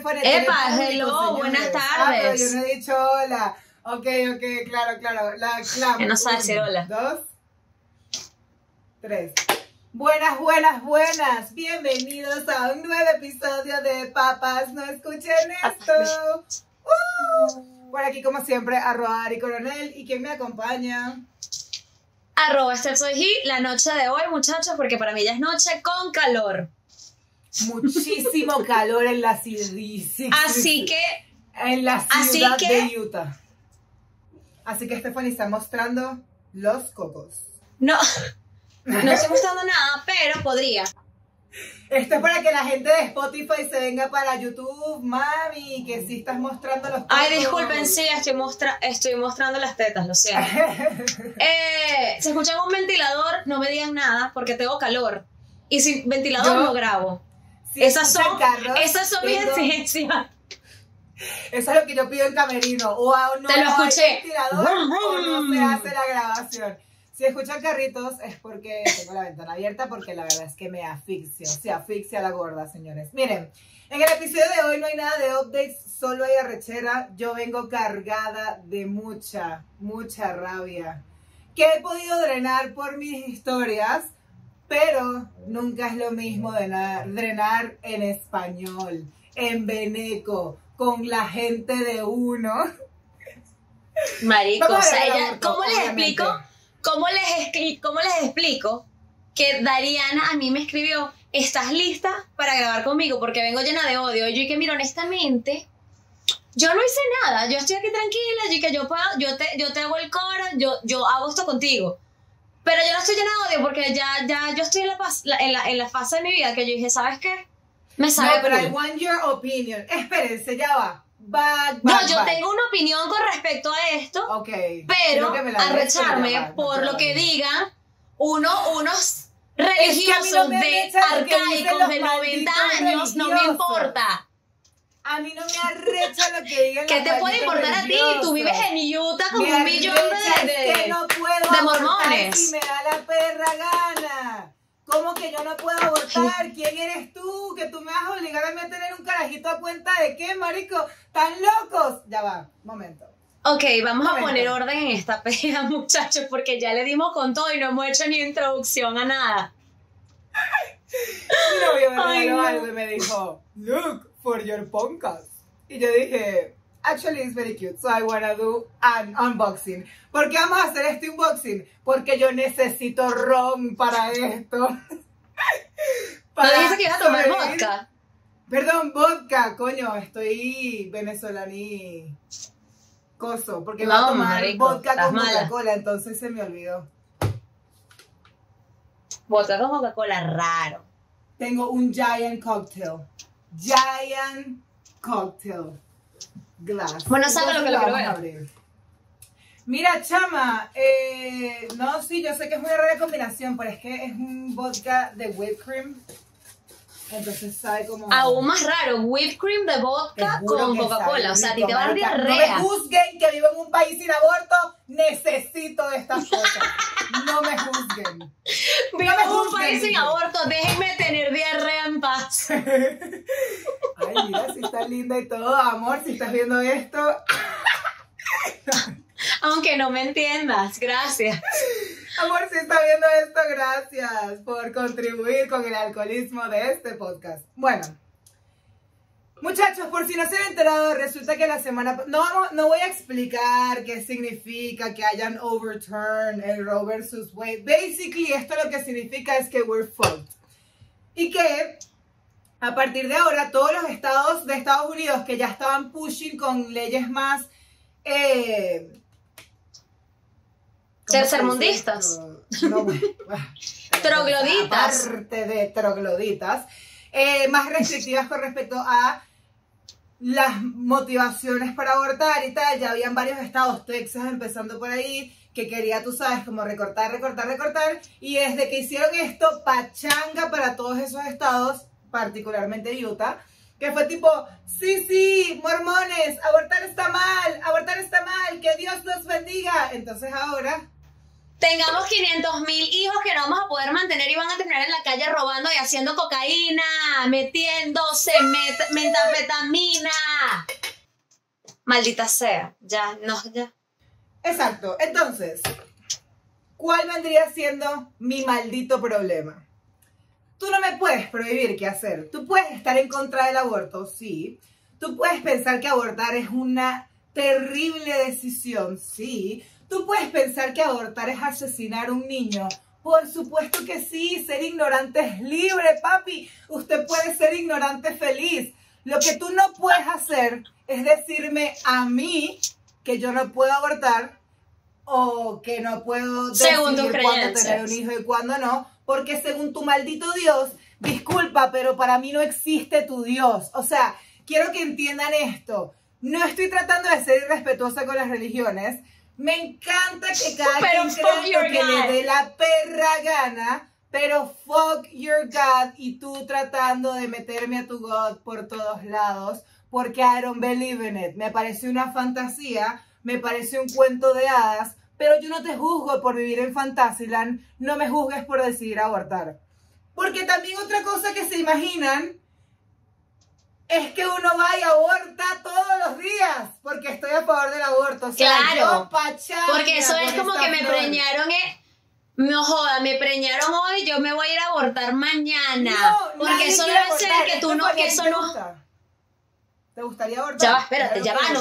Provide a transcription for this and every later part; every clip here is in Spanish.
Epa, hello, público, buenas señores. Ah, tardes. yo no he dicho hola. Ok, ok, claro, claro. La clamo. Que no sabe decir hola. Dos, tres. Buenas, buenas, buenas. Bienvenidos a un nuevo episodio de Papas No Escuchen Esto. Uh, por aquí, como siempre, arroba Ari Coronel. ¿Y quién me acompaña? Arroba Steph Soy He, la noche de hoy, muchachos, porque para mí ya es noche con calor. Muchísimo calor en la ciudad. Así que, En la Así ciudad que- de Utah. Así que Stephanie está mostrando los cocos. no, no estoy mostrando nada, pero podría. Esto es para que la gente de Spotify se venga para YouTube, mami, que sí estás mostrando los cocos. Ay, disculpen, sí, estoy, mostra estoy mostrando las tetas, lo siento. Eh, si escuchan un ventilador, no me digan nada porque tengo calor. Y sin ventilador Yo- no grabo. Si esas son, carros, esas son mis exigencias. Eso es lo que yo pido en camerino. O no Te lo escuché. ventilador, o no se hace la grabación. Si escuchan carritos es porque tengo la ventana abierta porque la verdad es que me asfixio. Se asfixia la gorda, señores. Miren, en el episodio de hoy no hay nada de updates, solo hay arrechera. Yo vengo cargada de mucha, mucha rabia que he podido drenar por mis historias, pero nunca es lo mismo drenar, drenar en español, en veneco, con la gente de uno. Marico, o sea, ella- ¿cómo les explico? ¿Cómo les, ¿Cómo les explico que Dariana a mí me escribió, ¿estás lista para grabar conmigo? Porque vengo llena de odio. Y yo que mira, honestamente, yo no hice nada. Yo estoy aquí tranquila, y que yo puedo, yo te, yo te hago el coro, yo, yo hago esto contigo. Pero yo no estoy llena de odio porque ya, ya yo estoy en la, en, la, en la fase de mi vida que yo dije, ¿sabes qué? Me No, sabe pero cool". I want your opinion. Espérense, ya va. Back, No, yo back. tengo una opinión con respecto a esto. Ok. pero Quiero que me la des, pero ya arrecharme va, no por lo que digan uno, unos religiosos no me de arcaicos de 90 malditos años, no me importa. A mí no me arrecha lo que digan ¿Qué los te puede importar a ti? Tú vives en Utah con Me un millón de... es que no de mormones. si me da la perra gana. ¿Cómo que yo no puedo abortar? ¿Quién eres tú? Que tú me vas a obligar a tener un carajito a cuenta de qué, marico. ¿Tan locos? Ya va, momento. Ok, vamos a poner orden en esta pelea, muchachos, porque ya le dimos con todo y no hemos hecho ni introducción a nada. Mi novio me regaló no. algo y me dijo, look for your podcast. Y yo dije, actually it's very cute, so I wanna do an unboxing. ¿Por qué vamos a hacer este unboxing? Porque yo necesito ron para esto. ¿No dijiste que ibas a tomar sobrevivir. vodka? Perdón, vodka, coño, estoy venezolaní coso, porque No, voy a tomar marico, vodka con. Coca-Cola, entonces se me olvidó. Vodka con Coca-Cola, raro. Tengo un giant cocktail. Giant cocktail glass. Bueno, sabe lo que lo quiero ver. abrir. Mira, chama, eh, no, sí, yo sé que es una rara combinación, pero es que es un vodka de whipped cream. Entonces sabe como. Aún más raro, whipped cream de vodka con Coca-Cola. O sea, a ti te va a dar marica. diarrea. No me juzguen que vivo en un país sin aborto. Necesito de estas cosas. No me juzguen. Vivo me en un país sin aborto, déjenme tener diarrea en paz. Ay, mira, si estás linda y todo. Amor, si estás viendo esto. Aunque no me entiendas, gracias. Amor, si está viendo esto, gracias por contribuir con el alcoholismo de este podcast. Bueno, muchachos, por si no se han enterado, resulta que la semana... No, no voy a explicar qué significa que hayan overturned el Roe versus Wade. Basically, esto lo que significa es que we're fucked. Y que a partir de ahora todos los estados de Estados Unidos que ya estaban pushing con leyes más... Eh, ¿cómo se dice Tercermundistas. No, Trogloditas. Aparte de trogloditas. eh, más restrictivas con respecto a las motivaciones para abortar y tal. Ya habían varios estados, Texas empezando por ahí, que quería, tú sabes, como recortar, recortar, recortar. Y desde que hicieron esto, pachanga para todos esos estados, particularmente Utah, que fue tipo, sí, sí, mormones, abortar está mal, abortar está mal, que Dios los bendiga. Entonces ahora tengamos 500 mil hijos que no vamos a poder mantener y van a terminar en la calle robando y haciendo cocaína, metiéndose met metafetamina. Maldita sea, ya, no, ya. Exacto. Entonces, ¿cuál vendría siendo mi maldito problema? Tú no me puedes prohibir qué hacer. Tú puedes estar en contra del aborto, sí. Tú puedes pensar que abortar es una terrible decisión, sí. Tú puedes pensar que abortar es asesinar a un niño. Por supuesto que sí, ser ignorante es libre, papi. Usted puede ser ignorante feliz. Lo que tú no puedes hacer es decirme a mí que yo no puedo abortar o que no puedo decidir cuándo tener un hijo y cuándo no, porque según tu maldito Dios, disculpa, pero para mí no existe tu Dios. O sea, quiero que entiendan esto. No estoy tratando de ser irrespetuosa con las religiones. Me encanta que cada Pero quien crea lo que God. le dé la perra gana, pero fuck your God y tú tratando de meterme a tu God por todos lados porque I don't believe in it. Me parece una fantasía, me parece un cuento de hadas, pero yo no te juzgo por vivir en Fantasyland, no me juzgues por decidir abortar. Porque también otra cosa que se imaginan es que uno va y aborta todos los días, porque estoy a favor del aborto. O sea, Claro, yo Porque eso es como que me flor. preñaron, eh, no joda, me preñaron hoy, yo me voy a ir a abortar mañana. No, porque eso debe ser que tú no, que ¿a ti eso te no. gusta? ¿Te gustaría abortar? Ya va, espérate, ya va, no.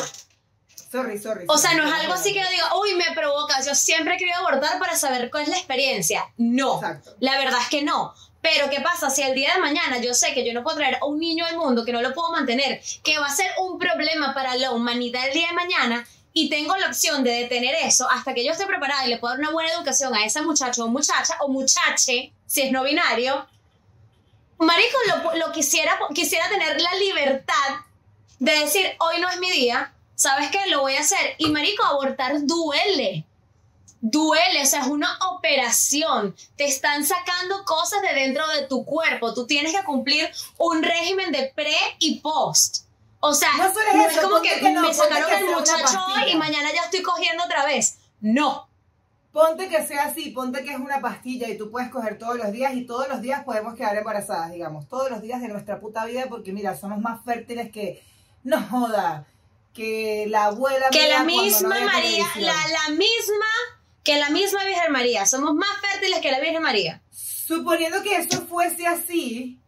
Sorry, sorry. O sea, no es algo así que yo digo, uy, me provoca. Yo siempre he querido abortar para saber cuál es la experiencia. No. Exacto. La verdad es que no. Pero, ¿qué pasa? Si el día de mañana yo sé que yo no puedo traer a un niño al mundo, que no lo puedo mantener, que va a ser un problema para la humanidad el día de mañana, y tengo la opción de detener eso hasta que yo esté preparada y le puedo dar una buena educación a ese muchacho o muchacha o muchache, si es no binario, Marico, lo, lo quisiera, quisiera tener la libertad de decir, hoy no es mi día, ¿sabes qué? Lo voy a hacer. Y Marico, abortar duele. Duele, o sea, es una operación. Te están sacando cosas de dentro de tu cuerpo. Tú tienes que cumplir un régimen de pre y post. O sea, No solo es no eso, es como que, que no, me sacaron el muchacho hoy y mañana ya estoy cogiendo otra vez. No. Ponte que sea así, ponte que es una pastilla y tú puedes coger todos los días y todos los días podemos quedar embarazadas, digamos, todos los días de nuestra puta vida porque mira, somos más fértiles que, no joda, que la abuela que la misma María, la, la misma, que la misma Virgen María. Somos más fértiles que la Virgen María. Suponiendo que eso fuese así,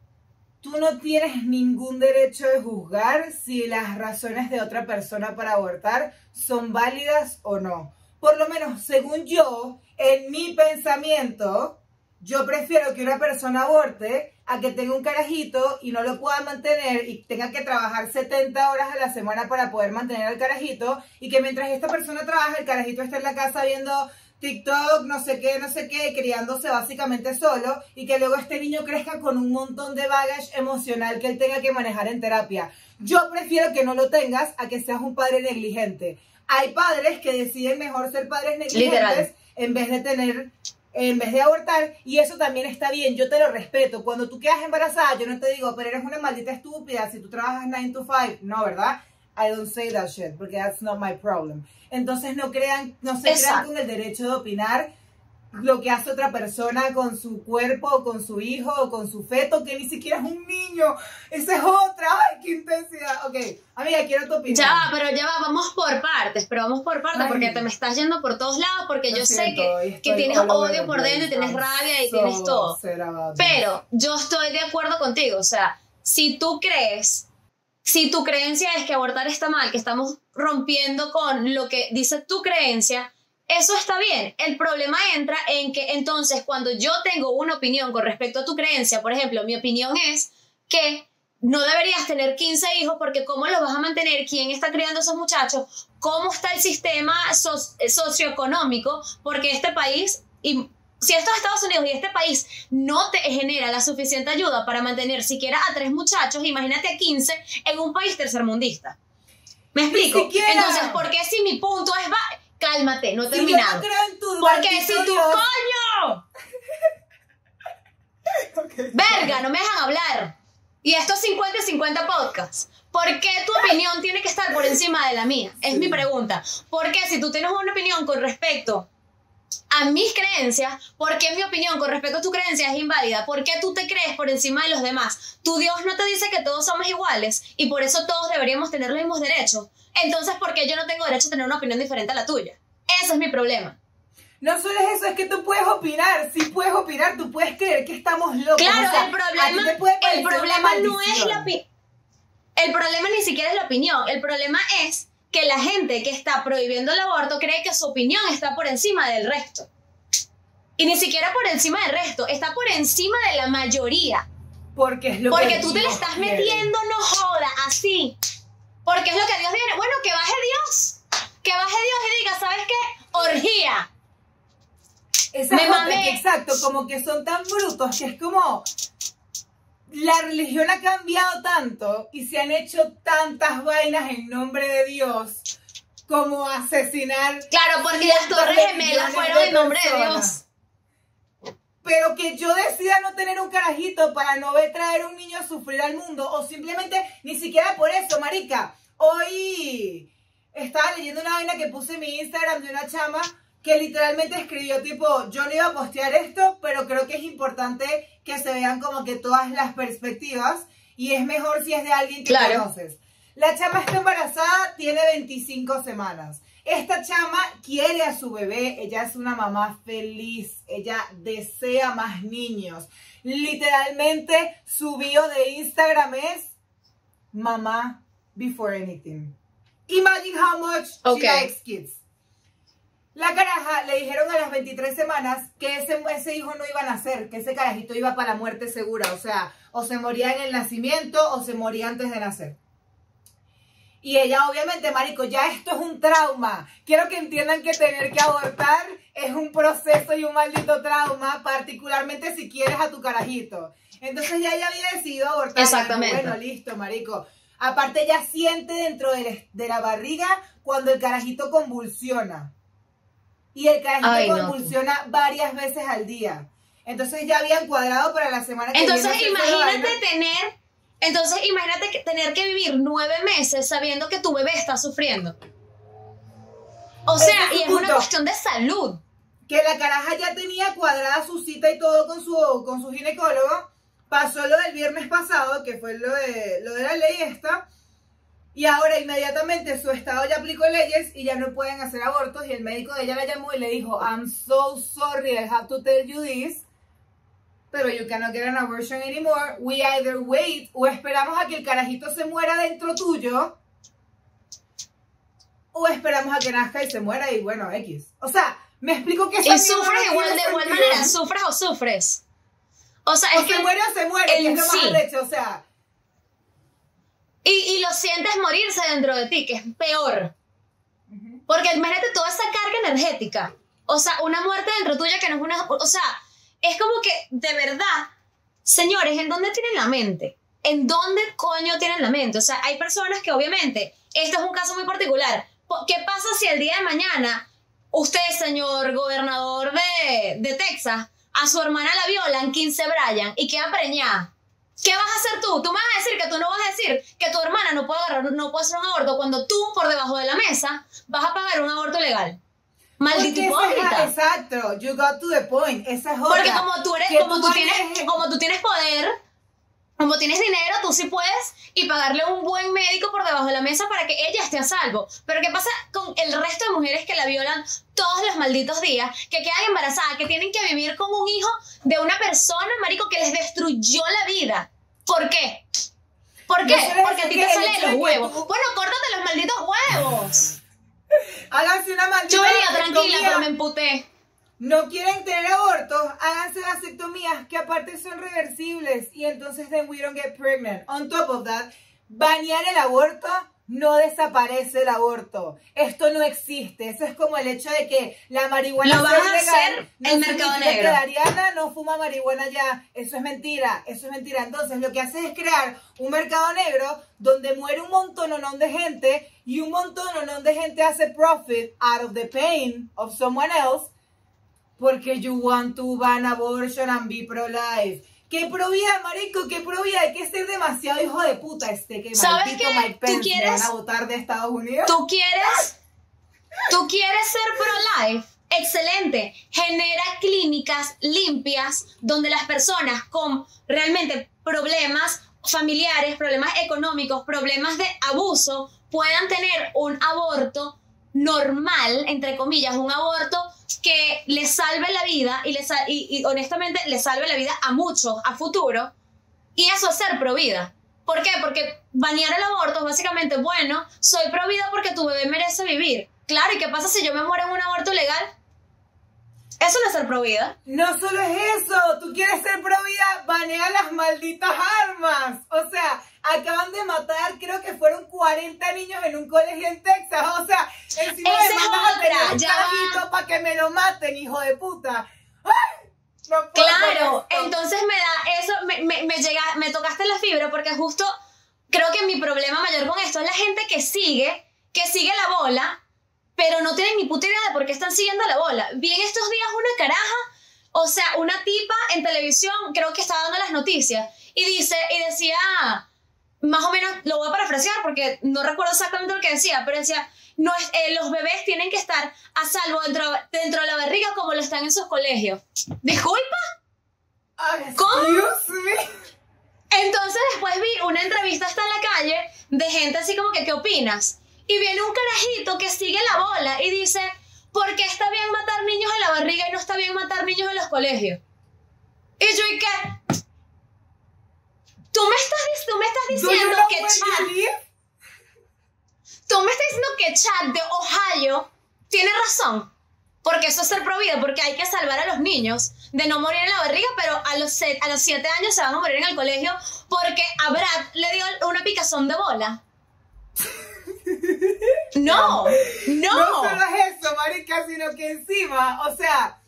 tú no tienes ningún derecho de juzgar si las razones de otra persona para abortar son válidas o no. Por lo menos, según yo, en mi pensamiento, yo prefiero que una persona aborte a que tenga un carajito y no lo pueda mantener y tenga que trabajar 70 horas a la semana para poder mantener al carajito y que mientras esta persona trabaja, el carajito está en la casa viendo TikTok, no sé qué, no sé qué, criándose básicamente solo y que luego este niño crezca con un montón de baggage emocional que él tenga que manejar en terapia. Yo prefiero que no lo tengas a que seas un padre negligente. Hay padres que deciden mejor ser padres negligentes Literal. en vez de tener en vez de abortar, y eso también está bien, yo te lo respeto. Cuando tú quedas embarazada, yo no te digo, pero eres una maldita estúpida si tú trabajas 9 to 5. No, ¿verdad? I don't say that shit, porque that's not my problem. Entonces no crean, no se crean Exacto. con el derecho de opinar lo que hace otra persona con su cuerpo, o con su hijo, o con su feto, que ni siquiera es un niño. Esa es otra. ¡Ay, qué intensidad! Ok, amiga, quiero tu opinión. Ya va, pero ya va, vamos por partes, pero vamos por partes Ay. porque te me estás yendo por todos lados, porque yo sé siento, hoy que, que tienes odio por dentro y tienes rabia y so tienes todo. Pero yo estoy de acuerdo contigo, o sea, si tú crees, si tu creencia es que abortar está mal, que estamos rompiendo con lo que dice tu creencia, eso está bien. El problema entra en que entonces cuando yo tengo una opinión con respecto a tu creencia, por ejemplo, mi opinión es que no deberías tener 15 hijos porque cómo los vas a mantener, quién está criando esos muchachos, cómo está el sistema so- socioeconómico, porque este país, y si esto es Estados Unidos y este país no te genera la suficiente ayuda para mantener siquiera a tres muchachos, imagínate a 15 en un país tercermundista. ¿Me explico? Entonces, ¿por qué si mi punto es... va- Cálmate, no he Si terminado. no en tu Porque si tu coño... Verga, no me dejan hablar. Y estos 50 y 50 podcasts. ¿Por qué tu opinión tiene que estar por encima de la mía? Es mi pregunta. ¿Por qué si tú tienes una opinión con respecto a mis creencias, porque mi opinión con respecto a tu creencia es inválida, ¿por qué tú te crees por encima de los demás? Tu Dios no te dice que todos somos iguales y por eso todos deberíamos tener los mismos derechos. Entonces, ¿por qué yo no tengo derecho a tener una opinión diferente a la tuya? Ese es mi problema. No solo es eso, es que tú puedes opinar. Si puedes opinar, tú puedes creer que estamos locos. Claro, O sea, el problema, el problema no es la opinión. El problema ni siquiera es la opinión. El problema es que la gente que está prohibiendo el aborto cree que su opinión está por encima del resto. Y ni siquiera por encima del resto, está por encima de la mayoría. Porque es lo Porque que tú te le estás quiere. metiendo, no joda, así. Porque es lo que Dios viene. Bueno, que baje Dios. Que baje Dios y diga, ¿sabes qué? Orgía. Esa Me mamé. exacto, como que son tan brutos que es como la religión ha cambiado tanto y se han hecho tantas vainas en nombre de Dios como asesinar Claro, porque las torres gemelas fueron en nombre de. Dios. Pero que yo decida no tener un carajito para no ver traer un niño a sufrir al mundo o simplemente ni siquiera por eso, marica. Hoy estaba leyendo una vaina que puse en mi Instagram de una chama que literalmente escribió tipo, yo no iba a postear esto, pero creo que es importante que se vean como que todas las perspectivas y es mejor si es de alguien que Claro. conoces. La chama está embarazada, tiene 25 semanas. Esta chama quiere a su bebé, ella es una mamá feliz, ella desea más niños. Literalmente su bio de Instagram es mamá before anything. Imagine how much she likes kids. La caraja le dijeron a las 23 semanas que ese, ese hijo no iba a nacer, que ese carajito iba para la muerte segura, o sea, o se moría en el nacimiento o se moría antes de nacer. Y ella, obviamente, marico, ya esto es un trauma. Quiero que entiendan que tener que abortar es un proceso y un maldito trauma, particularmente si quieres a tu carajito. Entonces ya ella había decidido abortar. Exactamente. Bueno, listo, marico. Aparte, ella siente dentro de, de la barriga cuando el carajito convulsiona. Y el carajito no. convulsiona varias veces al día. Entonces ya habían cuadrado para la semana que Entonces viene. imagínate tener, entonces imagínate que tener que vivir nueve meses sabiendo que tu bebé está sufriendo. O sea, es y es una cuestión de salud. que la caraja ya tenía cuadrada su cita y todo con su, con su ginecólogo. Pasó lo del viernes pasado, que fue lo de, lo de la ley esta. Y ahora inmediatamente su estado ya aplicó leyes y ya no pueden hacer abortos. Y el médico de ella la llamó y le dijo, I'm so sorry, I have to tell you this. Pero you cannot get an abortion anymore. We either wait o esperamos a que el carajito se muera dentro tuyo. O esperamos a que nazca y se muera y bueno, X. O sea, me explico que Y sufres no igual de igual manera, sufres o sufres. O sea, O es se que muere o se muere, el es lo más sí. o sea. Y, y lo sientes morirse dentro de ti, que es peor. Porque imagínate toda esa carga energética. O sea, una muerte dentro tuya que no es una. O sea, es como que, de verdad, señores, ¿en dónde tienen la mente? ¿En dónde coño tienen la mente? O sea, hay personas que, obviamente, este es un caso muy particular. ¿Qué pasa si el día de mañana usted, señor gobernador de, de Texas, a su hermana la violan 15 Bryan y queda preñada? ¿Qué vas a hacer tú? Tú me vas a decir que tú no vas a decir que tu hermana no puede agarrar, no puede hacer un aborto cuando tú, por debajo de la mesa, vas a pagar un aborto legal. Maldito hipócrita. Exacto, you got to the point. Esa es otra. Porque como tú eres, como tú tienes, como tú tienes poder, como tienes dinero, tú sí puedes y pagarle un buen médico por debajo de la mesa para que ella esté a salvo. Pero ¿qué pasa con el resto de mujeres que la violan todos los malditos días, que quedan embarazadas, que tienen que vivir con un hijo de una persona, marico, que les destruyó la vida? ¿Por qué? ¿Por qué? No Porque a ti te salen los huevos. tú- Bueno, córtate los malditos huevos. Háganse una maldita Yo venía tranquila, pero me emputé. No quieren tener abortos, háganse vasectomías que aparte son reversibles y entonces then we don't get pregnant. On top of that, banear el aborto no desaparece el aborto. Esto no existe. Eso es como el hecho de que la marihuana Lo vas a hacer no el mercado negro. que Ariana no fuma marihuana ya. Eso es mentira. Eso es mentira. Entonces lo que hace es crear un mercado negro donde muere un montón de gente y un montón de gente hace profit out of the pain of someone else porque you want to ban abortion and be pro-life. ¿Qué pro vida, marico? ¿Qué pro vida? Hay que ser demasiado hijo de puta este que ¿Sabes maldito? Mike ¿Tú Pence me quieres? van a votar de Estados Unidos. ¿Tú quieres, tú quieres ser pro-life? excelente. Genera clínicas limpias donde las personas con realmente problemas familiares, problemas económicos, problemas de abuso, puedan tener un aborto normal, entre comillas, un aborto que les salve la vida y, les, y, honestamente le salve la vida a muchos a futuro. Y eso es ser pro vida. ¿Por qué? Porque banear el aborto es básicamente, bueno, soy pro vida porque tu bebé merece vivir. Claro, ¿y qué pasa si yo me muero en un aborto legal? Eso no es ser pro vida. No solo es eso, tú quieres ser pro vida, banea las malditas armas. O sea, acaban de matar, creo que fueron 40 niños en un colegio en Texas. O sea, encima Esa me es otra, un para que me lo maten, hijo de puta. ¡Ay! No puedo Claro, entonces me da eso, me, me, me llega, me tocaste la fibra porque justo creo que mi problema mayor con esto es la gente que sigue, que sigue la bola, pero no tienen ni puta idea de por qué están siguiendo la bola. Vi en estos días una caraja, o sea, una tipa en televisión, creo que estaba dando las noticias, y dice, y decía, más o menos, lo voy a parafrasear porque no recuerdo exactamente lo que decía, pero decía, no es, eh, los bebés tienen que estar a salvo dentro, dentro de la barriga como lo están en sus colegios. Disculpa. ¿Cómo? Entonces después vi una entrevista hasta en la calle de gente así como que, ¿qué opinas? Y viene un carajito que sigue la bola y dice, ¿por qué está bien matar niños en la barriga y no está bien matar niños en los colegios? Y yo, ¿y qué? Tú me estás, tú me estás diciendo que Chad, tú me estás diciendo que Chad de Ohio tiene razón. Porque eso es ser pro vida, porque hay que salvar a los niños de no morir en la barriga, pero a los, a los siete años se van a morir en el colegio porque a Brad le dio una picazón de bola. No, No no. solo es eso, marica, sino que encima, o sea,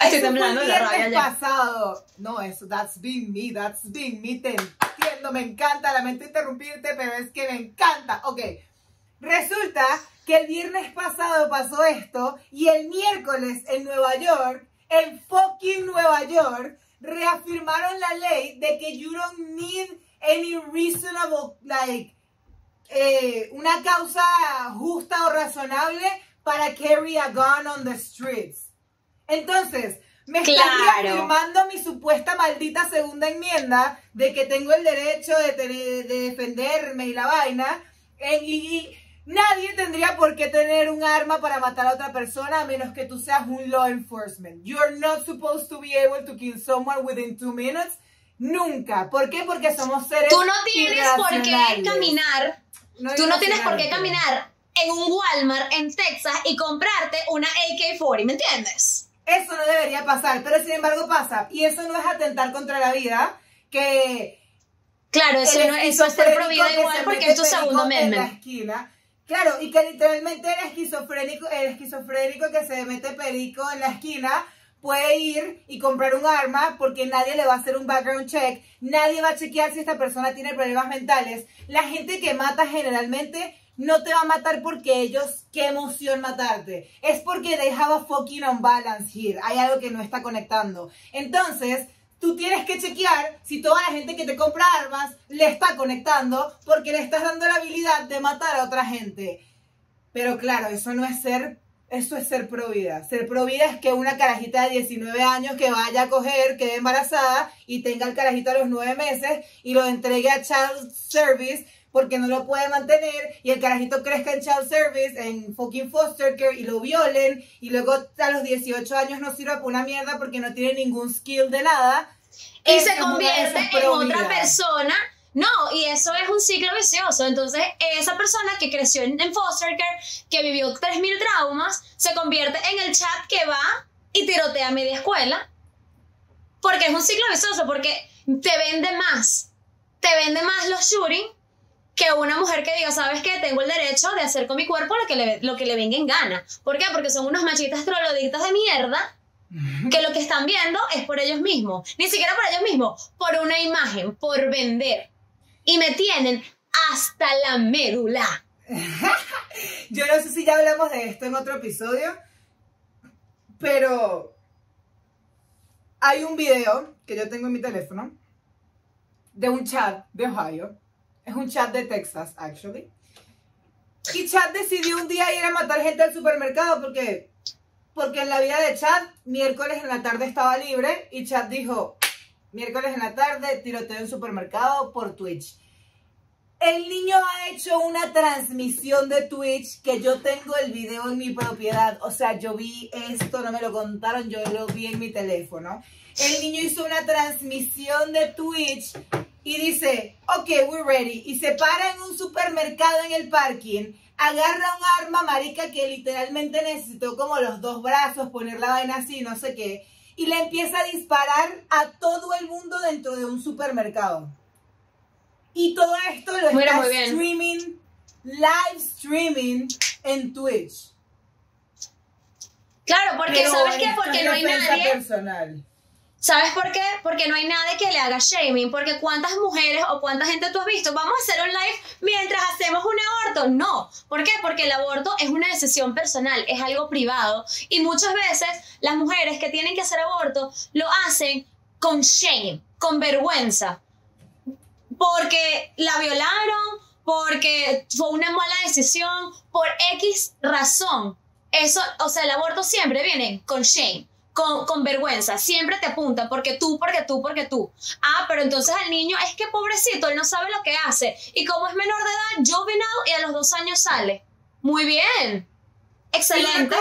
Estoy temblando la rabia ya. pasado. No, eso, that's being me, that's being me, te entiendo, me encanta, lamento interrumpirte, pero es que me encanta. Ok, resulta que el viernes pasado pasó esto y el miércoles en Nueva York, en fucking Nueva York, reafirmaron la ley de que you don't need any reasonable, like, eh, una causa justa o razonable para carry a gun on the streets. Entonces, me están Claro. reafirmando mi supuesta maldita segunda enmienda de que tengo el derecho de, tener- de defenderme y la vaina. y, y nadie tendría por qué tener un arma para matar a otra persona a menos que tú seas un law enforcement. You're not supposed to be able to kill someone within two minutes. Nunca. ¿Por qué? Porque somos seres Tú no tienes por qué caminar, No tú no tienes por qué caminar en un Walmart en Texas y comprarte una AK-40, ¿me entiendes? Eso no debería pasar, pero sin embargo pasa. Y eso no es atentar contra la vida, que Claro, eso, no, eso es ser pro esquizofrénico vida que igual porque es tu segundo en la esquina. Claro, y que literalmente el esquizofrénico, el esquizofrénico que se mete perico en la esquina puede ir y comprar un arma porque nadie le va a hacer un background check, nadie va a chequear si esta persona tiene problemas mentales. La gente que mata generalmente no te va a matar porque ellos, qué emoción matarte. Es porque they have a fucking unbalance here. Hay algo que no está conectando. Entonces, tú tienes que chequear si toda la gente que te compra armas le está conectando porque le estás dando la habilidad de matar a otra gente. Pero claro, eso no es ser, eso es ser pro. Ser pro es que una carajita de 19 años que vaya a coger, quede embarazada y tenga el carajito a los 9 meses y lo entregue a Child Service porque no lo puede mantener y el carajito crezca en Child Service, en fucking foster care y lo violen y luego a los 18 años no sirva para una mierda porque no tiene ningún skill de nada. Y se convierte en otra persona. No, y eso es un ciclo vicioso. Entonces, esa persona que creció en, en foster care, que vivió 3.000 traumas, se convierte en el chat que va y tirotea a media escuela. Porque es un ciclo vicioso, porque te vende más. Te vende más los shooting que una mujer que diga, ¿sabes qué? Tengo el derecho de hacer con mi cuerpo lo que le, lo que le venga en gana. ¿Por qué? Porque son unos machitas troloditas de mierda que lo que están viendo es por ellos mismos. Ni siquiera por ellos mismos, por una imagen, por vender. Y me tienen hasta la médula. Yo no sé si ya hablamos de esto en otro episodio, pero hay un video que yo tengo en mi teléfono de un chat de Ohio. Es un chat de Texas, actually. Y Chad decidió un día ir a matar gente al supermercado porque, porque en la vida de Chad, miércoles en la tarde estaba libre y Chad dijo, miércoles en la tarde, tiroteo en supermercado por Twitch. El niño ha hecho una transmisión de Twitch que yo tengo el video en mi propiedad. O sea, yo vi esto, no me lo contaron, yo lo vi en mi teléfono. El niño hizo una transmisión de Twitch y dice, ok, we're ready. Y se para en un supermercado en el parking, agarra un arma marica que literalmente necesitó como los dos brazos, poner la vaina así, no sé qué, y le empieza a disparar a todo el mundo dentro de un supermercado. Y todo esto lo Mira, está streaming, live streaming en Twitch. Claro, porque Pero ¿sabes qué? Porque no hay nadie. personal. ¿Sabes por qué? Porque no hay nadie que le haga shaming. Porque cuántas mujeres o cuánta gente tú has visto, vamos a hacer un live mientras hacemos un aborto. No. ¿Por qué? Porque el aborto es una decisión personal, es algo privado. Y muchas veces las mujeres que tienen que hacer aborto lo hacen con shame, con vergüenza. Porque la violaron, porque fue una mala decisión, por X razón. Eso, o sea, el aborto siempre viene con shame con, con vergüenza, siempre te apuntan porque tú, porque tú, porque tú. Ah, pero entonces al niño es que pobrecito, él no sabe lo que hace. Y como es menor de edad, juvenil y a los dos años sale. Muy bien. Excelente.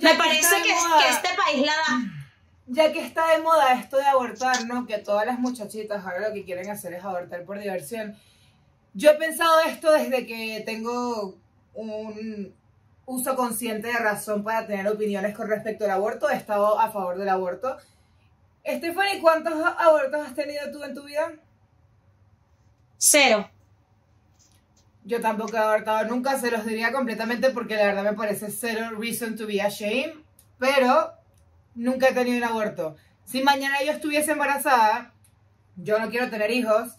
Me parece que, que este país la da. Ya que está de moda esto de abortar, ¿no? Que todas las muchachitas ahora lo que quieren hacer es abortar por diversión. Yo he pensado esto desde que tengo un uso consciente de razón para tener opiniones con respecto al aborto. He estado a favor del aborto. Stephanie, ¿cuántos abortos has tenido tú en tu vida? Cero. Yo tampoco he abortado nunca, se los diría completamente porque la verdad me parece cero reason to be ashamed, pero nunca he tenido un aborto. Si mañana yo estuviese embarazada, yo no quiero tener hijos,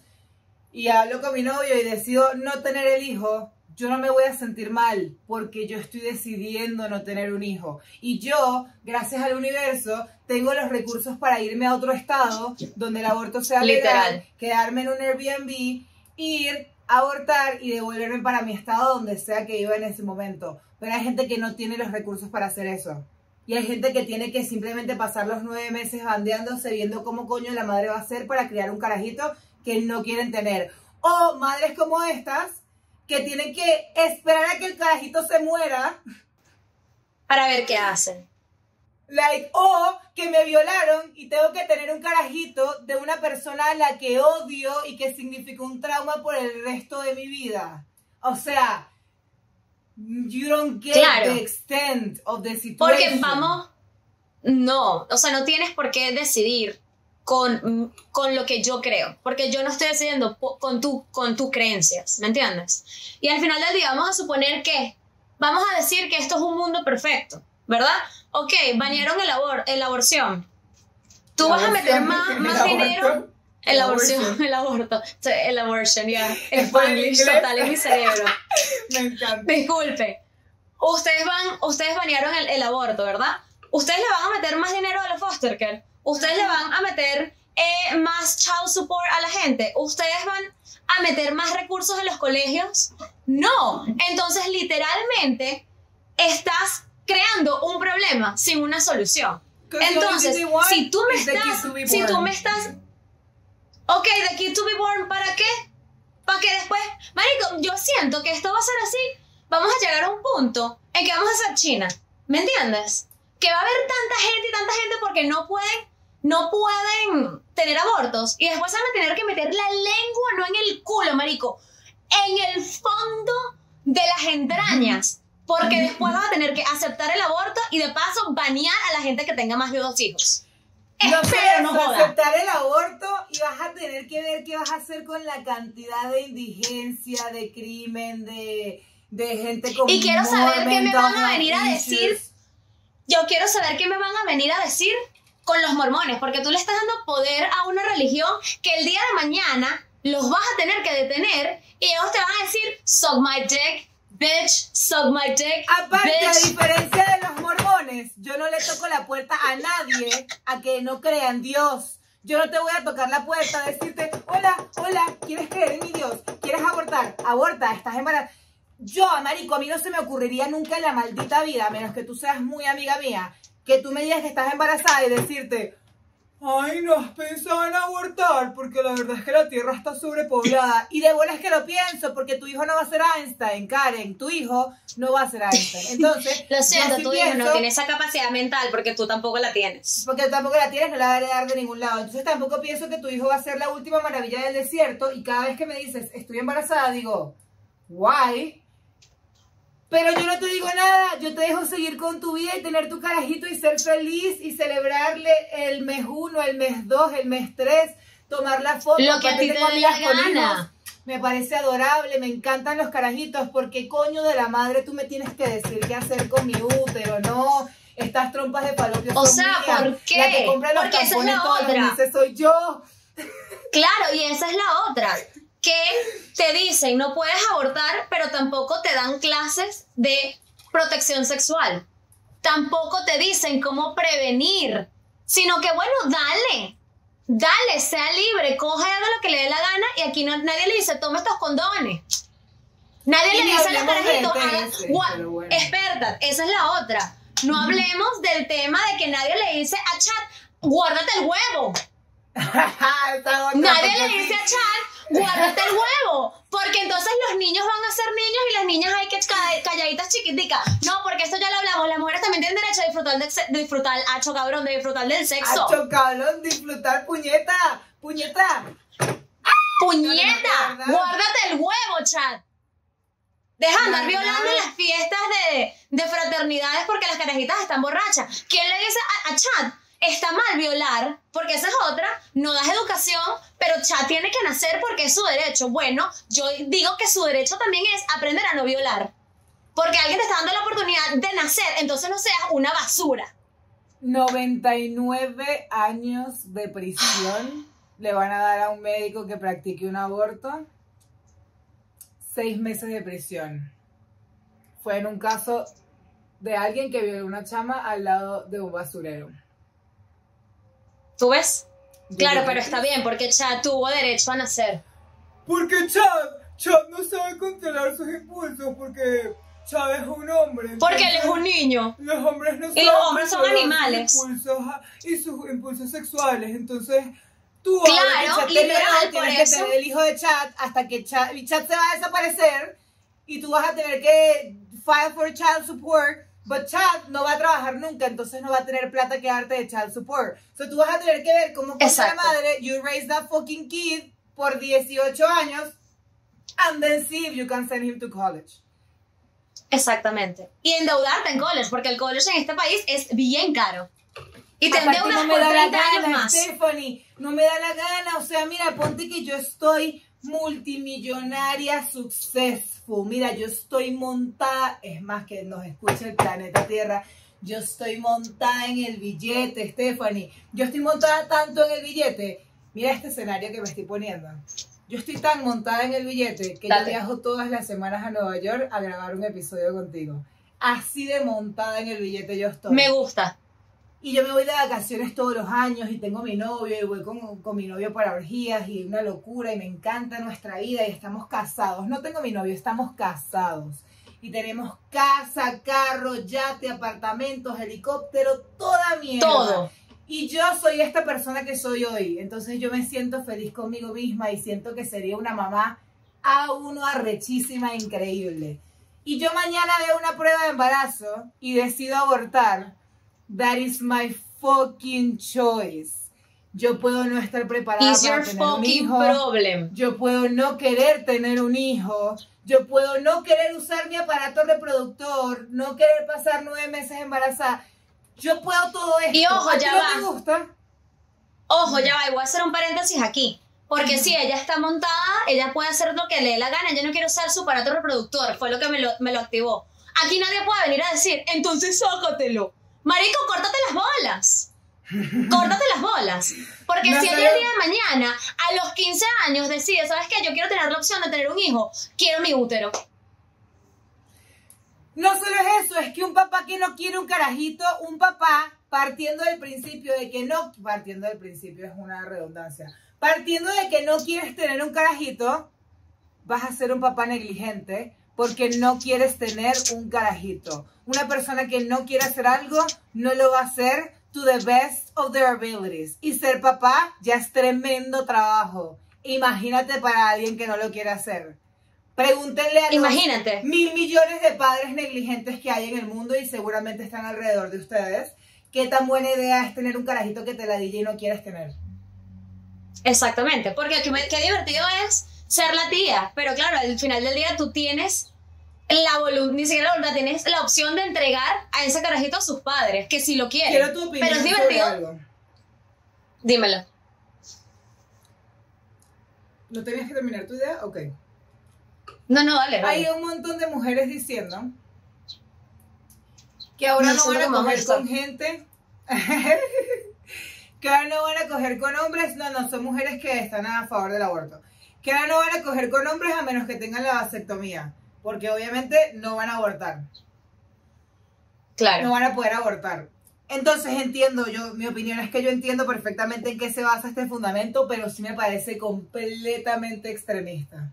y hablo con mi novio y decido no tener el hijo, yo no me voy a sentir mal porque yo estoy decidiendo no tener un hijo. Y yo, gracias al universo, tengo los recursos para irme a otro estado donde el aborto sea legal, Literal. quedarme en un Airbnb, ir, abortar y devolverme para mi estado donde sea que iba en ese momento. Pero hay gente que no tiene los recursos para hacer eso. Y hay gente que tiene que simplemente pasar los nueve meses bandeándose, viendo cómo coño la madre va a hacer para criar un carajito que no quieren tener. O madres como estas, que tienen que esperar a que el carajito se muera, Para ver qué hacen. like, o que me violaron y tengo que tener un carajito de una persona a la que odio y que significó un trauma por el resto de mi vida. O sea, you don't get Claro. the extent of the situation. Porque vamos, no, o sea, no tienes por qué decidir con, con lo que yo creo, porque yo no estoy decidiendo con, tu, con tus creencias, ¿me entiendes? Y al final del día vamos a suponer que, vamos a decir que esto es un mundo perfecto, ¿verdad? Ok, banearon el, abor el aborción. Tú vas a meter más, más aborto. dinero. El abortion. el aborto, el abortion, ya. El spanglish total en mi cerebro. Me encanta. Disculpe. Ustedes van, ustedes banearon el, el aborto, ¿verdad? Ustedes le van a meter más dinero a los foster care. Ustedes le van a meter eh, más child support a la gente. Ustedes van a meter más recursos en los colegios. No. Entonces, literalmente, estás creando un problema sin una solución. Entonces, si tú me estás, si tú me estás, ok, the kid to be born, ¿para qué? Para que después, marico, yo siento que esto va a ser así. Vamos a llegar a un punto en que vamos a ser China, ¿me entiendes? Que va a haber tanta gente y tanta gente porque no pueden, no pueden tener abortos y después van a tener que meter la lengua no en el culo, marico, en el fondo de las entrañas. Porque después vas a tener que aceptar el aborto y de paso banear a la gente que tenga más de dos hijos. No Espero no joda. aceptar el aborto y vas a tener que ver qué vas a hacer con la cantidad de indigencia, de crimen, de, de gente con Y quiero saber qué me van a venir a decir. Yo quiero saber qué me van a venir a decir con los mormones, porque tú le estás dando poder a una religión que el día de mañana los vas a tener que detener y ellos te van a decir, suck my dick, bitch, suck my dick, Aparte, a bitch. diferencia de los mormones, yo no le toco la puerta a nadie a que no crea en Dios. Yo no te voy a tocar la puerta a decirte, hola, hola, ¿quieres creer en mi Dios? ¿Quieres abortar? Aborta, estás embarazada. Yo, marico, a mí no se me ocurriría nunca en la maldita vida, a menos que tú seas muy amiga mía, que tú me digas que estás embarazada y decirte, ay, no has pensado en abortar, porque la verdad es que la tierra está sobrepoblada. Y de es que lo pienso, porque tu hijo no va a ser Einstein, Karen, tu hijo no va a ser Einstein. Entonces, lo siento, tu hijo no tiene esa capacidad mental porque tú tampoco la tienes. Porque tú tampoco la tienes, no la va a heredar de ningún lado. Entonces tampoco pienso que tu hijo va a ser la última maravilla del desierto. Y cada vez que me dices, estoy embarazada, digo, why? Pero yo no te digo nada, yo te dejo seguir con tu vida y tener tu carajito y ser feliz y celebrarle el mes uno, el mes dos, el mes tres, tomar la foto. Lo que a ti te gana. Me parece adorable, me encantan los carajitos, porque coño de la madre tú me tienes que decir qué hacer con mi útero, no. Estas trompas de falopio O sea, ¿por qué? La que compra los porque esa es la otra. soy yo. Claro, y esa es la otra que te dicen no puedes abortar, pero tampoco te dan clases de protección sexual. Tampoco te dicen cómo prevenir, sino que bueno, dale, dale, sea libre, coge haga lo que le dé la gana y aquí no, nadie le dice toma estos condones. Nadie le dice a los carajitos, espérate, esa es la otra. No hablemos del tema de que nadie le dice a Chat, guárdate el huevo. Nadie le dice a Chat, guárdate el huevo, porque entonces los niños van a ser niños y las niñas hay que calladitas chiquiticas. No, porque esto ya lo hablamos, las mujeres también tienen derecho a disfrutar, de, disfrutar, acho cabrón, de disfrutar del sexo. Acho cabrón, disfrutar puñeta, puñeta. Puñeta, guárdate el huevo, chat. Deja de andar violando las fiestas de, de, fraternidades porque las carajitas están borrachas. ¿Quién le dice a, a Chat? Está mal violar, porque esa es otra, no das educación, pero ya tiene que nacer porque es su derecho. Bueno, yo digo que su derecho también es aprender a no violar. Porque alguien te está dando la oportunidad de nacer, entonces no seas una basura. 99 años de prisión le van a dar a un médico que practique un aborto. Seis meses de prisión. Fue en un caso de alguien que violó una chama al lado de un basurero. ¿Tú ves? Claro, pero está bien, porque Chad tuvo derecho a nacer. Porque Chad, Chad no sabe controlar sus impulsos, porque Chad es un hombre. Porque él es un niño. Los hombres no Y los hombres son animales. Sus impulsos, y sus impulsos sexuales, entonces... Tú claro, ahora, literal, por tienes que tener el hijo de Chad hasta que Chad, Chad se va a desaparecer y tú vas a tener que file for child support But Chad no va a trabajar nunca, entonces no va a tener plata que darte de child support. So tú vas a tener que ver cómo con la madre, you raise that fucking kid por 18 años, and then see if you can send him to college. Exactamente. Y endeudarte en college, porque el college en este país es bien caro. Y te endeudas no me da la gana, Stephanie, no me da la gana. O sea, mira, ponte que yo estoy multimillonaria successful. Mira, yo estoy montada, es más que nos escucha el planeta Tierra. Yo estoy montada en el billete, Stephanie. Yo estoy montada tanto en el billete. Mira este escenario que me estoy poniendo. Yo estoy tan montada en el billete que yo viajo todas las semanas a Nueva York a grabar un episodio contigo. Así de montada en el billete yo estoy. Me gusta. Y yo me voy de vacaciones todos los años y tengo mi novio y voy con, con, mi novio para orgías y una locura y me encanta nuestra vida y estamos casados. No tengo mi novio, estamos casados. Y tenemos casa, carro, yate, apartamentos, helicóptero, toda mierda. Todo. Y yo soy esta persona que soy hoy. Entonces yo me siento feliz conmigo misma y siento que sería una mamá a uno arrechísima, increíble. Y yo mañana veo una prueba de embarazo y decido abortar That is my fucking choice. Yo puedo no estar preparada para tener un hijo. Problem. Yo puedo no querer tener un hijo. Yo puedo no querer usar mi aparato reproductor, no querer pasar nueve meses embarazada. Yo puedo todo esto. Y ojo, ya va. te gusta? Ojo, ya va. Y voy a hacer un paréntesis aquí. Porque si ella está montada, ella puede hacer lo que le dé la gana. Yo no quiero usar su aparato reproductor. Fue lo que me lo, me lo activó. Aquí nadie puede venir a decir, entonces sácatelo. Marico, córtate las bolas. Córtate las bolas. Porque si ella el día de mañana, a los 15 años, decide, ¿sabes qué? Yo quiero tener la opción de tener un hijo, quiero mi útero. No solo es eso, es que un papá que no quiere un carajito, un papá partiendo del principio de que no, partiendo del principio es una redundancia, partiendo de que no quieres tener un carajito, vas a ser un papá negligente, porque no quieres tener un carajito. Una persona que no quiere hacer algo no lo va a hacer to the best of their abilities. Y ser papá ya es tremendo trabajo. Imagínate para alguien que no lo quiere hacer. Pregúntenle a los Imagínate. mil millones de padres negligentes que hay en el mundo y seguramente están alrededor de ustedes. ¿Qué tan buena idea es tener un carajito que te la DJ y no quieres tener? Exactamente, porque qué, qué divertido es ser la tía, pero claro, al final del día tú tienes la voluntad, ni siquiera la voluntad, tienes la opción de entregar a ese carajito a sus padres, que si lo quieren. Quiero tu opinión pero es sobre divertido. algo. Dímelo. ¿No tenías que terminar tu idea? Ok. No, no, dale. Hay un montón de mujeres diciendo que ahora No, van a coger molesta. con gente. que ahora no van a coger con hombres. No, no, son mujeres que están a favor del aborto. Que ahora no van a coger con hombres a menos que tengan la vasectomía. Porque obviamente no van a abortar. Claro. No van a poder abortar. Entonces entiendo, yo, mi opinión es que yo entiendo perfectamente en qué se basa este fundamento, pero sí me parece completamente extremista.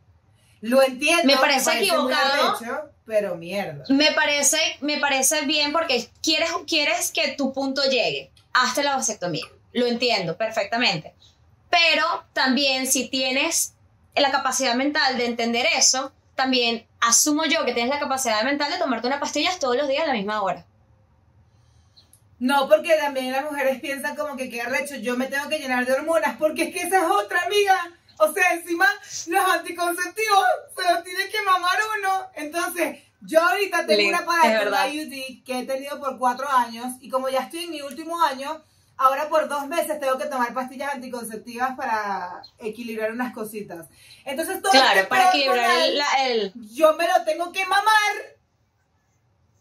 Lo entiendo. Me parece muy equivocado. arrecho, pero mierda. Me parece, me parece bien porque quieres, quieres que tu punto llegue hasta la vasectomía. Lo entiendo perfectamente. Pero también si tienes la capacidad mental de entender eso, también asumo yo que tienes la capacidad mental de tomarte unas pastillas todos los días a la misma hora. No, porque también las mujeres piensan como que qué arrecho, yo me tengo que llenar de hormonas, porque es que esa es otra amiga. O sea, encima los anticonceptivos se los tiene que mamar uno. Entonces, yo ahorita tengo Lin, una es pareja verdad. IUD que he tenido por cuatro años y como ya estoy en mi último año, ahora por dos meses tengo que tomar pastillas anticonceptivas para equilibrar unas cositas. Entonces, todo Claro, este para equilibrar el, la- el- yo me lo tengo que mamar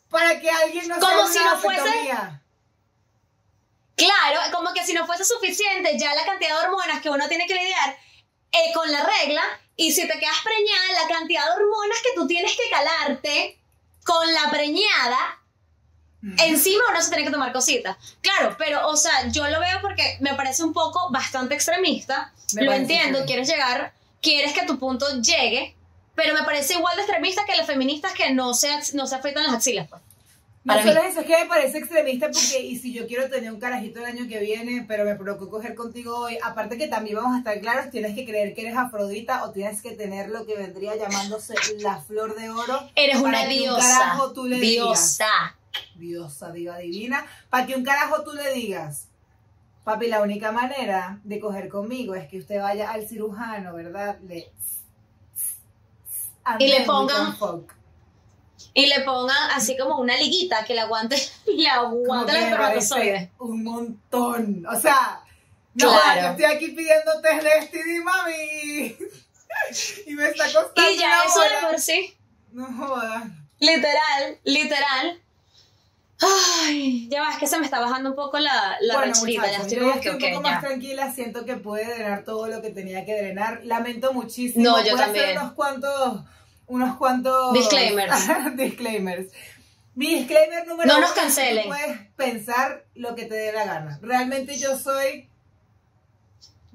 para que alguien no Como si haga no fuese- una. Claro, como que si no fuese suficiente ya la cantidad de hormonas que uno tiene que lidiar eh, con la regla, y si te quedas preñada, la cantidad de hormonas que tú tienes que calarte con la preñada, encima uno se tiene que tomar cositas. Claro, pero, o sea, yo lo veo porque me parece un poco bastante extremista. Me lo parece entiendo, quieres llegar, quieres que tu punto llegue, pero me parece igual de extremista que las feministas que no se, no se afectan las axilas. Pues. No solo eso, es que me parece extremista porque, y si yo quiero tener un carajito el año que viene, pero me provocó coger contigo hoy, aparte que también vamos a estar claros, tienes que creer que eres afrodita o tienes que tener lo que vendría llamándose la flor de oro. Eres una que un diosa. carajo tú le digas. Diosa. Diva divina, para que un carajo tú le digas, papi, la única manera de coger conmigo es que usted vaya al cirujano, ¿verdad? Le... Y le pongan- y le pongan así como una liguita que le aguante, le aguante los espermatozoides. Un montón. O sea, no, Claro. yo estoy aquí pidiendo test de STD, mami. y me está costando Y ya una eso de por sí, No jodas. literal, literal. Ay, ya va, es que se me está bajando un poco la, la bueno, rachita, ya estoy yo ya estoy un poco más ya. tranquila. Siento que puede drenar todo lo que tenía que drenar. Lamento muchísimo. No, yo también. hacer unos cuantos, unos cuantos... Disclaimers. disclaimers. Mi disclaimer número No uno nos es que cancelen. tú puedes pensar lo que te dé la gana. Realmente yo soy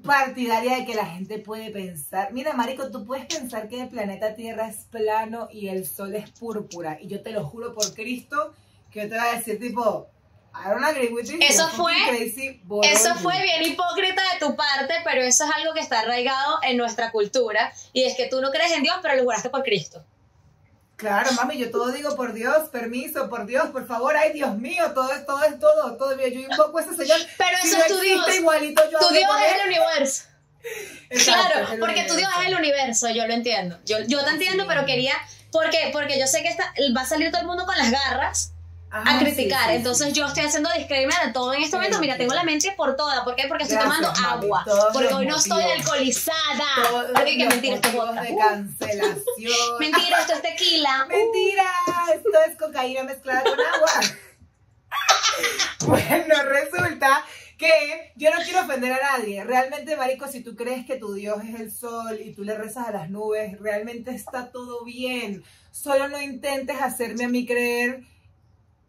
partidaria de que la gente puede pensar. Mira, Marico, tú puedes pensar que el planeta Tierra es plano y el sol es púrpura. Y yo te lo juro por Cristo yo te voy a decir, tipo, I don't agree with this. Eso fue- crazy, Eso fue you. bien hipócrita de tu parte, pero eso es algo que está arraigado en nuestra cultura. Y es que tú no crees en Dios, pero lo juraste por Cristo. Claro, mami, yo todo digo por Dios, permiso, por Dios, por favor, ay, Dios mío, todo es, todo es, todo, todo. Yo invoco a ese señor. Pero Si eso no es tu Dios. igualito yo Tu Dios es el universo. Exacto, claro, el porque tu Dios universo. es el universo, yo lo entiendo. Yo, yo te entiendo, Sí. pero quería, porque, porque yo sé que esta, va a salir todo el mundo con las garras a criticar. sí, Entonces yo estoy haciendo disclaimer de todo en este momento. Mira, tengo la mente por toda. ¿Por qué? Porque estoy Gracias, tomando mami. agua. Porque hoy no estoy alcoholizada. Todos qué mentira, esto es vodka. de Uh, cancelación. mentira, esto es tequila. Uh, Mentira, esto es cocaína mezclada con agua. bueno, resulta que yo no quiero ofender a nadie. Realmente, Marico, si tú crees que tu Dios es el sol y tú le rezas a las nubes, realmente está todo bien. Solo no intentes hacerme a mí creer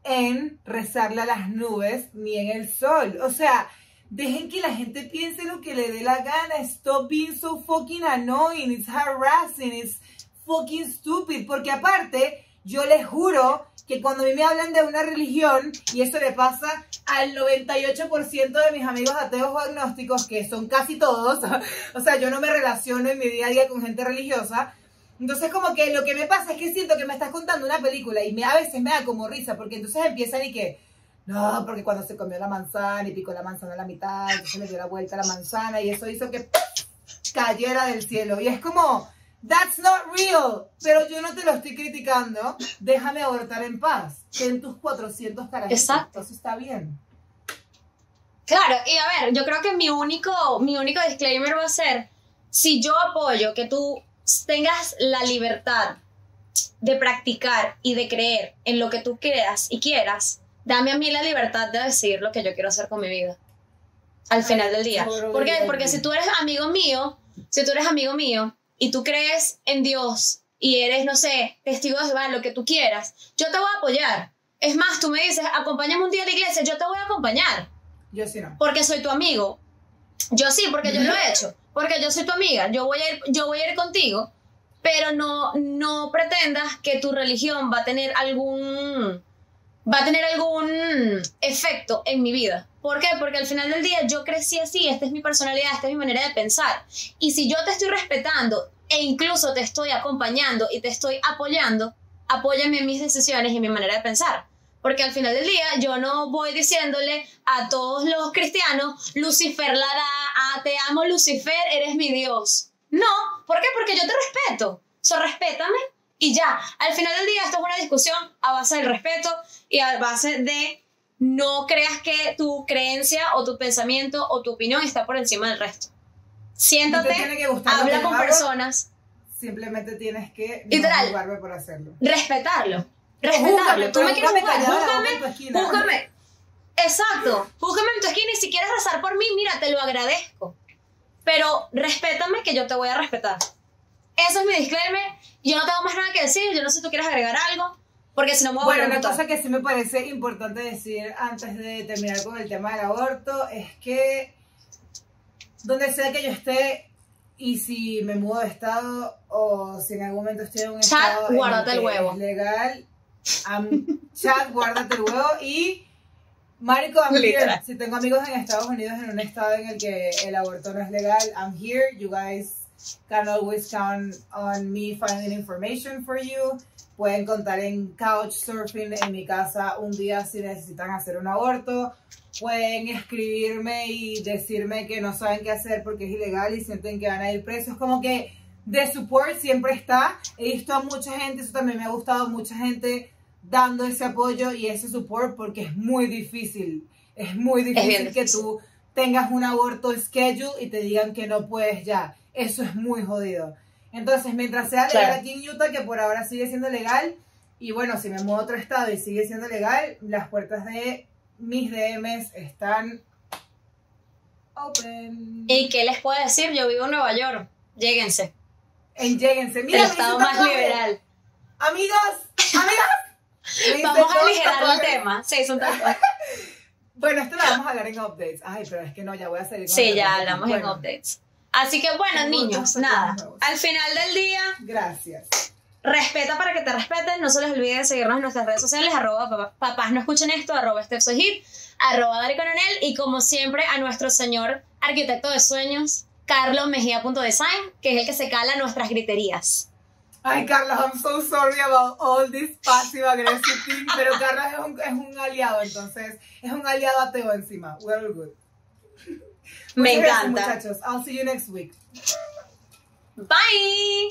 en rezarle a las nubes ni en el sol. O sea, dejen que la gente piense lo que le dé la gana. Stop being so fucking annoying. It's harassing. It's fucking stupid, porque aparte, yo les juro que cuando a mí me hablan de una religión, y eso le pasa al 98% de mis amigos ateos o agnósticos, que son casi todos, o sea, yo no me relaciono en mi día a día con gente religiosa, entonces como que lo que me pasa es que siento que me estás contando una película y me, a veces me da como risa, porque entonces empiezan y que, no, porque cuando se comió la manzana y picó la manzana a la mitad, entonces le dio la vuelta a la manzana y eso hizo que cayera del cielo. Y es como, that's not real, pero yo no te lo estoy criticando, déjame abortar en paz, en tus 400 carajitos. Exacto. Eso está bien. Claro, y a ver, yo creo que mi único, mi único disclaimer va a ser, si yo apoyo que tú tengas la libertad de practicar y de creer en lo que tú creas y quieras, dame a mí la libertad de decidir lo que yo quiero hacer con mi vida. Al final del día. ¿Por qué? Porque si tú eres amigo mío, si tú eres amigo mío y tú crees en Dios y eres, no sé, testigo de Jehová, lo que tú quieras, yo te voy a apoyar. Es más, tú me dices, acompáñame un día a la iglesia, yo te voy a acompañar Yo sí no. porque soy tu amigo. Yo sí, porque yo lo he hecho. Porque yo soy tu amiga. Yo voy a ir, yo voy a ir contigo. Pero no, no pretendas que tu religión va a tener algún. va a tener algún efecto en mi vida. ¿Por qué? Porque al final del día yo crecí así, esta es mi personalidad, esta es mi manera de pensar. Y si yo te estoy respetando e incluso te estoy acompañando y te estoy apoyando, apóyame en mis decisiones y en mi manera de pensar. Porque al final del día yo no voy diciéndole a todos los cristianos, Lucifer la da, ah, te amo Lucifer, eres mi Dios. No, ¿por qué? Porque yo te respeto. So, respétame y ya. Al final del día esto es una discusión a base del respeto y a base de no creas que tu creencia o tu pensamiento o tu opinión está por encima del resto. Siéntate, que habla con hago. personas, Simplemente tienes que no Literal. por hacerlo. respetarlo. Respetarlo. Tú me quieres en tu esquina. júzgame. Exacto, júzgame en tu esquina y si quieres rezar por mí, mira, te lo agradezco. Pero respétame que yo te voy a respetar. Eso es mi disclaimer. Yo no tengo más nada que decir. Yo no sé si tú quieres agregar algo. Porque si no me voy a Bueno, volver una a cosa que sí me parece importante decir antes de terminar con el tema del aborto es que donde sea que yo esté y si me mudo de estado o si en algún momento estoy en un Chat, estado en guárdate el que huevo. es legal, am- chat, guárdate el huevo y Marico, I'm here. Si tengo amigos en Estados Unidos en un estado en el que el aborto no es legal, I'm here. You guys can always count on me finding information for you. Pueden contar en Couchsurfing en mi casa un día si necesitan hacer un aborto. Pueden escribirme y decirme que no saben qué hacer porque es ilegal y sienten que van a ir presos. Como que de support siempre está. He visto a mucha gente, eso también me ha gustado, mucha gente dando ese apoyo y ese support porque es muy difícil. Es muy difícil, que difícil. tú tengas un aborto schedule y te digan que no puedes ya. Eso es muy jodido. Entonces, mientras sea legal Claro. aquí en Utah, que por ahora sigue siendo legal, y bueno, si me muevo a otro estado y sigue siendo legal, las puertas de mis DMs están open. ¿Y qué les puedo decir? Yo vivo en Nueva York. Lléguense. En Lléguense. Mira, el estado más liberal. Amigos, amigas. Vamos a aligerar el tema. Sí, son tatuajes. Bueno, esto lo vamos a hablar en updates. Ay, pero es que no, ya voy a salir con Sí, ya hablamos en updates. Así que bueno, niños, nada. nuevos. Al final del día, Gracias. respeta para que te respeten. No se les olvide de seguirnos en nuestras redes sociales, arroba papá- papás no escuchen esto, arroba Hit, arroba Dari Coronel y como siempre a nuestro señor arquitecto de sueños, Carlos Mejía.design, que es el que se cala nuestras griterías. Ay, Carlos, I'm so sorry about all this passive aggressive thing, pero Carlos es un, es un aliado, entonces, es un aliado ateo encima. We're all good. Me Muchas gracias, encanta. muchachos. I'll see you next week. Bye.